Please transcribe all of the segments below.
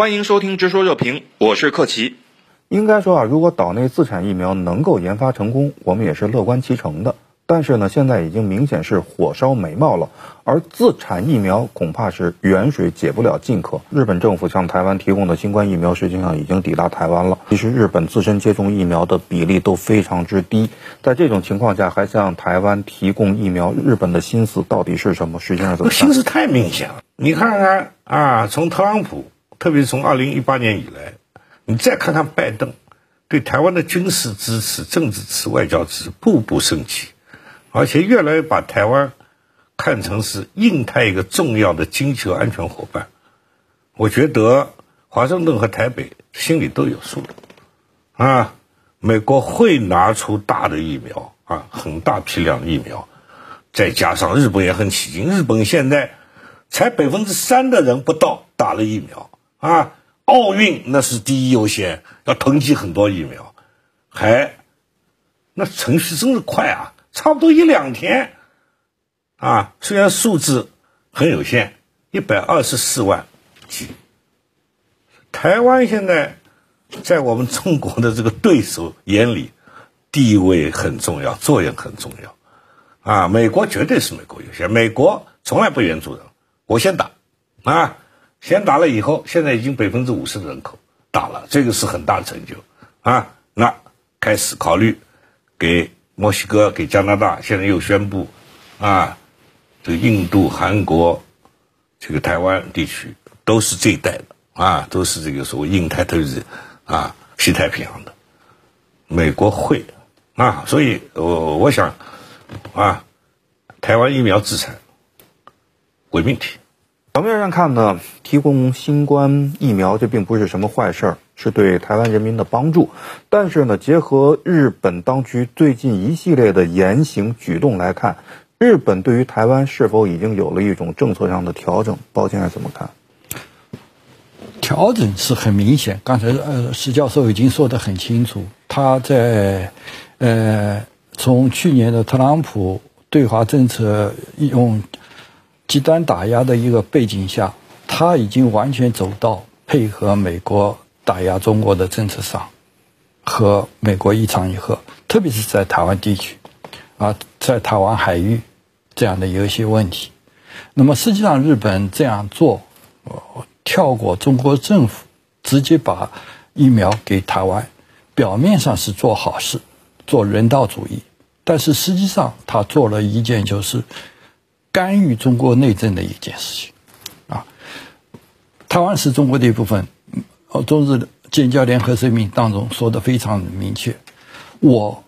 欢迎收听《直说热评》，我是克奇。应该说啊，如果岛内自产疫苗能够研发成功，我们也是乐观其成的。但是呢，现在已经明显是火烧眉毛了，而自产疫苗恐怕是远水解不了近渴。日本政府向台湾提供的新冠疫苗实际上已经抵达台湾了。其实日本自身接种疫苗的比例都非常之低，在这种情况下还向台湾提供疫苗，日本的心思到底是什么？实际上怎么？心思太明显了。你看看啊，从特朗普，特别是从二零一八年以来，你再看看拜登，对台湾的军事支持、政治支持、外交支持步步升级。而且越来越把台湾看成是印太一个重要的经济和安全伙伴，我觉得华盛顿和台北心里都有数啊。美国会拿出大的疫苗啊，很大批量的疫苗，再加上日本也很起劲，日本现在才百分之三的人不到打了疫苗啊。奥运那是第一优先，要囤积很多疫苗，还那程序真是快啊。差不多一两天，啊，虽然数字很有限，一百二十四万剂。台湾现在在我们中国的这个对手眼里，地位很重要，作用很重要。啊，美国绝对是美国优先，美国从来不援助人，我先打，啊，先打了以后，现在已经百分之五十的人口打了，这个是很大的成就，啊，那开始考虑给。墨西哥给加拿大，现在又宣布，啊，这个印度、韩国，这个台湾地区都是这一带的啊，都是这个所谓印太投资啊，西太平洋的，美国会啊，所以我我想啊，台湾疫苗自产伪命题。表面上看呢，提供新冠疫苗这并不是什么坏事儿。是对台湾人民的帮助，但是呢，结合日本当局最近一系列的言行举动来看，日本对于台湾是否已经有了一种政策上的调整？包先生怎么看？调整是很明显。刚才呃，石教授已经说得很清楚，他在呃，从去年的特朗普对华政策用极端打压的一个背景下，他已经完全走到配合美国。打压中国的政策上，和美国一唱一和，特别是在台湾地区，啊，在台湾海域这样的有一些问题。那么实际上，日本这样做，跳过中国政府，直接把疫苗给台湾，表面上是做好事，做人道主义，但是实际上他做了一件就是干预中国内政的一件事情。啊，台湾是中国的一部分。哦，中日建交联合声明当中说的非常明确，我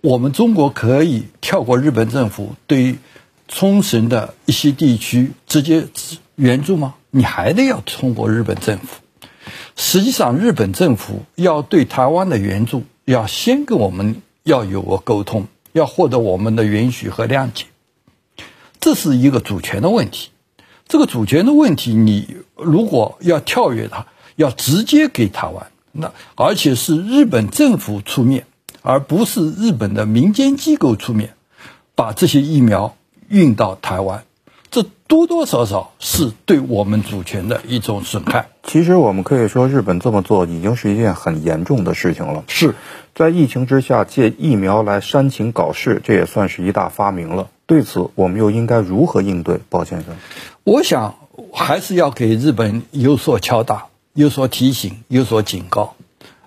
我们中国可以跳过日本政府对冲绳的一些地区直接援助吗？你还得要通过日本政府。实际上，日本政府要对台湾的援助，要先跟我们要有个沟通，要获得我们的允许和谅解，这是一个主权的问题。这个主权的问题，你如果要跳跃它。要直接给台湾，那而且是日本政府出面，而不是日本的民间机构出面，把这些疫苗运到台湾，这多多少少是对我们主权的一种损害。其实我们可以说，日本这么做已经是一件很严重的事情了。是在疫情之下借疫苗来煽情搞事，这也算是一大发明了。对此，我们又应该如何应对？包先生，我想还是要给日本有所敲打。有所提醒，有所警告，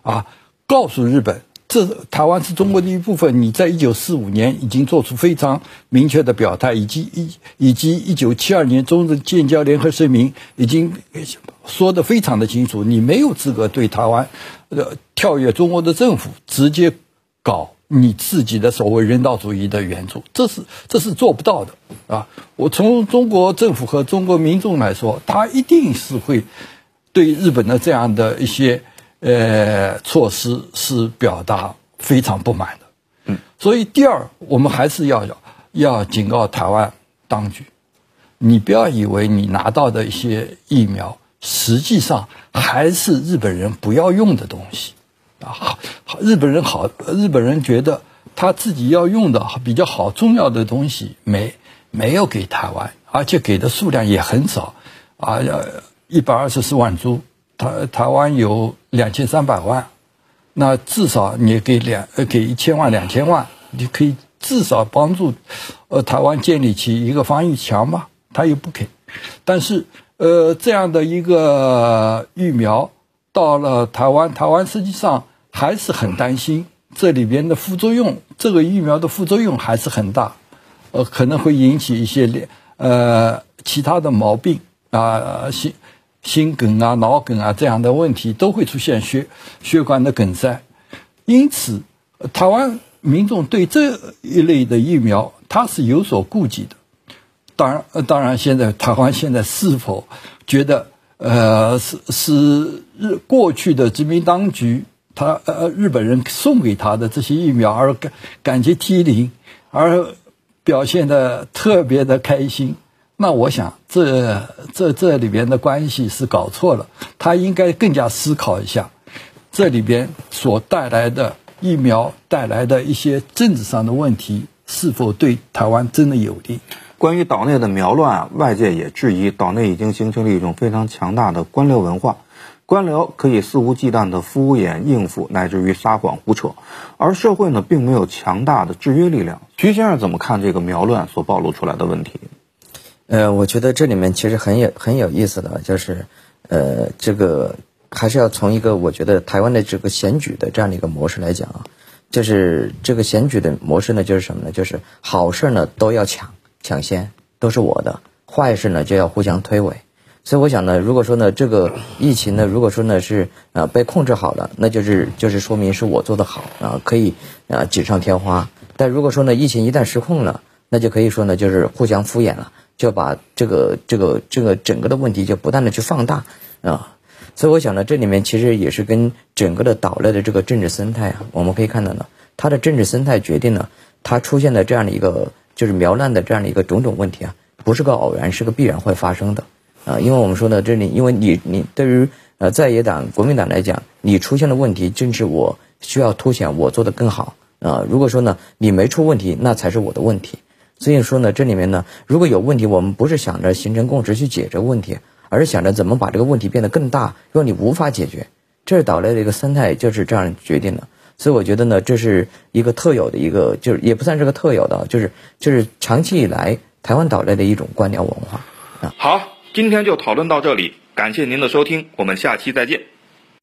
啊，告诉日本，这台湾是中国的一部分。你在一九四五年已经做出非常明确的表态，以及一以及一九七二年中日建交联合声明已经说的非常的清楚，你没有资格对台湾，呃，跳跃中国的政府，直接搞你自己的所谓人道主义的援助，这是这是做不到的啊！我从中国政府和中国民众来说，他一定是会。对日本的这样的一些呃措施是表达非常不满的，嗯，所以第二，我们还是要要警告台湾当局，你不要以为你拿到的一些疫苗，实际上还是日本人不要用的东西，啊，好，日本人好，日本人觉得他自己要用的比较好、重要的东西没没有给台湾，而且给的数量也很少，啊要。一百二十四万株台台湾有两千三百万，那至少你给两呃给一千万两千万，你可以至少帮助呃台湾建立起一个防御墙吧？他又不给，但是呃这样的一个疫苗到了台湾，台湾实际上还是很担心这里边的副作用，这个疫苗的副作用还是很大，呃可能会引起一些呃其他的毛病啊心。心梗啊、脑梗啊这样的问题都会出现血血管的梗塞，因此，台湾民众对这一类的疫苗他是有所顾忌的。当然，当然，现在台湾现在是否觉得呃是是日过去的殖民当局他呃日本人送给他的这些疫苗而感感激涕零，而表现的特别的开心？那我想，这这这里边的关系是搞错了。他应该更加思考一下，这里边所带来的疫苗带来的一些政治上的问题，是否对台湾真的有利？关于岛内的苗乱，外界也质疑，岛内已经形成了一种非常强大的官僚文化，官僚可以肆无忌惮的敷衍应付，乃至于撒谎胡扯，而社会呢，并没有强大的制约力量。徐先生怎么看这个苗乱所暴露出来的问题？呃，我觉得这里面其实很有很有意思的，就是，呃，这个还是要从一个我觉得台湾的这个选举的这样的一个模式来讲啊，就是这个选举的模式呢，就是什么呢？就是好事呢都要抢抢先，都是我的；坏事呢就要互相推诿。所以我想呢，如果说呢这个疫情呢，如果说呢是啊被控制好了，那就是就是说明是我做的好啊，可以啊锦上添花。但如果说呢疫情一旦失控了，那就可以说呢就是互相敷衍了。就把这个这个这个整个的问题就不断的去放大啊，所以我想呢，这里面其实也是跟整个的岛内的这个政治生态啊，我们可以看到呢，它的政治生态决定了它出现的这样的一个就是苗难的这样的一个种种问题啊，不是个偶然，是个必然会发生的啊，因为我们说呢，这里因为你你对于呃在野党国民党来讲，你出现的问题正是我需要凸显我做的更好啊，如果说呢你没出问题，那才是我的问题。所以说呢，这里面呢，如果有问题，我们不是想着形成共识去解决问题，而是想着怎么把这个问题变得更大，让你无法解决。这是岛内的一个生态，就是这样决定的。所以我觉得呢，这是一个特有的一个，就是也不算是个特有的，就是就是长期以来台湾岛内的一种官僚文化啊。好，今天就讨论到这里，感谢您的收听，我们下期再见。